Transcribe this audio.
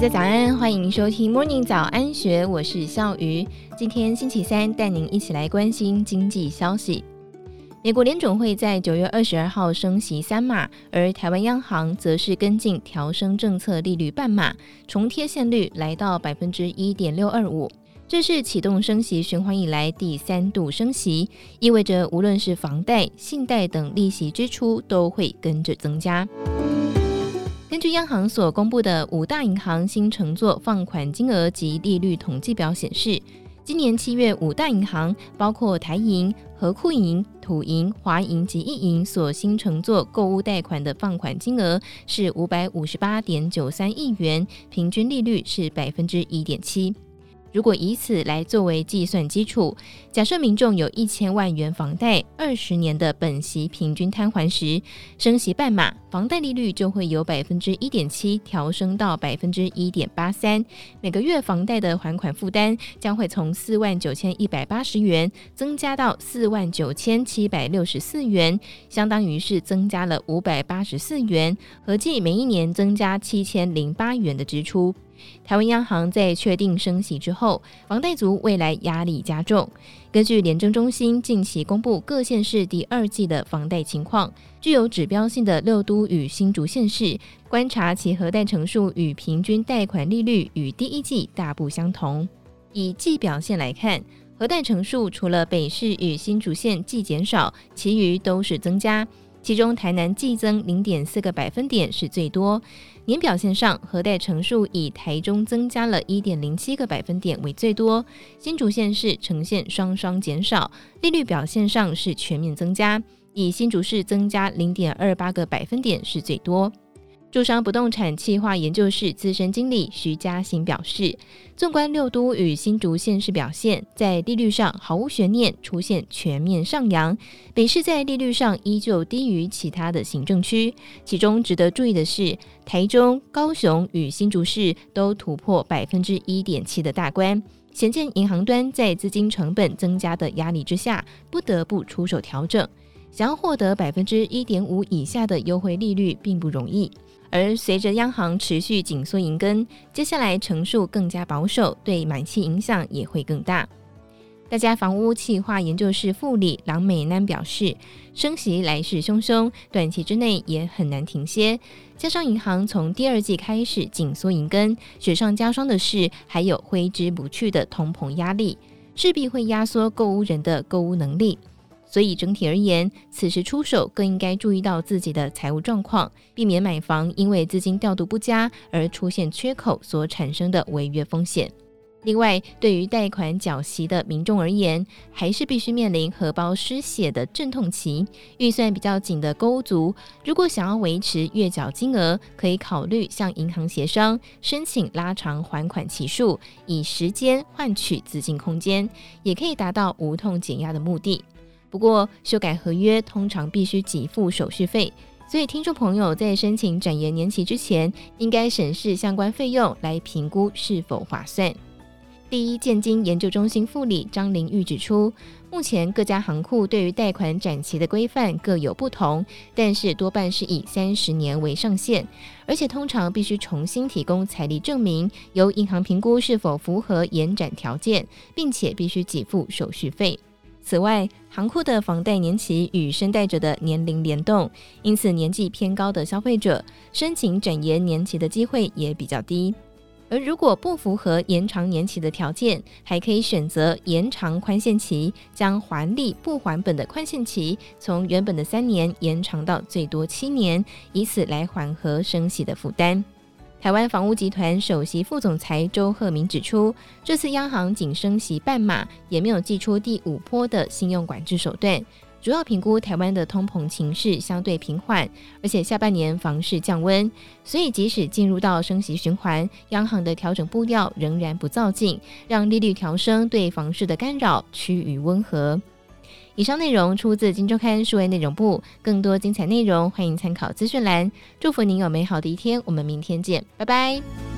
大家早安，欢迎收听 Morning 早安学，我是笑鱼。今天星期三，带您一起来关心经济消息。美国联准会在九月二十二号升息三码，而台湾央行则是跟进调升政策利率半码，重贴现率来到百分之一点六二五。这是启动升息循环以来第三度升息，意味着无论是房贷、信贷等利息支出都会跟着增加。根据央行所公布的五大银行新乘坐放款金额及利率统计表显示，今年七月五大银行包括台银、和库银、土银、华银及一银所新乘坐购物贷款的放款金额是五百五十八点九三亿元，平均利率是百分之一点七。如果以此来作为计算基础，假设民众有一千万元房贷，二十年的本息平均摊还时，升息半码，房贷利率就会由百分之一点七调升到百分之一点八三，每个月房贷的还款负担将会从四万九千一百八十元增加到四万九千七百六十四元，相当于是增加了五百八十四元，合计每一年增加七千零八元的支出。台湾央行在确定升息之后，房贷族未来压力加重。根据联征中心近期公布各县市第二季的房贷情况，具有指标性的六都与新竹县市，观察其核贷成数与平均贷款利率与第一季大不相同。以季表现来看，核贷成数除了北市与新竹县季减少，其余都是增加。其中台南季增零点四个百分点是最多。年表现上，核贷乘数以台中增加了一点零七个百分点为最多，新竹县市呈现双双减少。利率表现上是全面增加，以新竹市增加零点二八个百分点是最多。住商不动产企划研究室资深经理徐嘉欣表示，纵观六都与新竹县市表现，在利率上毫无悬念，出现全面上扬。北市在利率上依旧低于其他的行政区，其中值得注意的是，台中、高雄与新竹市都突破百分之一点七的大关，显见银行端在资金成本增加的压力之下，不得不出手调整。想要获得百分之一点五以下的优惠利率，并不容易。而随着央行持续紧缩银根，接下来乘数更加保守，对买气影响也会更大。大家房屋企划研究室副理郎美南表示，升息来势汹汹，短期之内也很难停歇。加上银行从第二季开始紧缩银根，雪上加霜的是还有挥之不去的通膨压力，势必会压缩购屋人的购屋能力。所以整体而言，此时出手更应该注意到自己的财务状况，避免买房因为资金调度不佳而出现缺口所产生的违约风险。另外，对于贷款缴息的民众而言，还是必须面临荷包失血的阵痛期。预算比较紧的购屋族，如果想要维持月缴金额，可以考虑向银行协商，申请拉长还款期数，以时间换取资金空间，也可以达到无痛减压的目的。不过，修改合约通常必须给付手续费，所以听众朋友在申请展延年期之前，应该审视相关费用来评估是否划算。第一建经研究中心副理张玲玉指出，目前各家行库对于贷款展期的规范各有不同，但是多半是以三十年为上限，而且通常必须重新提供财力证明，由银行评估是否符合延展条件，并且必须给付手续费。此外，行库的房贷年期与申贷者的年龄联动，因此年纪偏高的消费者申请展延年期的机会也比较低。而如果不符合延长年期的条件，还可以选择延长宽限期，将还利不还本的宽限期从原本的三年延长到最多七年，以此来缓和升息的负担。台湾房屋集团首席副总裁周鹤明指出，这次央行仅升息半码，也没有祭出第五波的信用管制手段，主要评估台湾的通膨情势相对平缓，而且下半年房市降温，所以即使进入到升息循环，央行的调整步调仍然不造进，让利率调升对房市的干扰趋于温和。以上内容出自《金周刊》数位内容部，更多精彩内容欢迎参考资讯栏。祝福您有美好的一天，我们明天见，拜拜。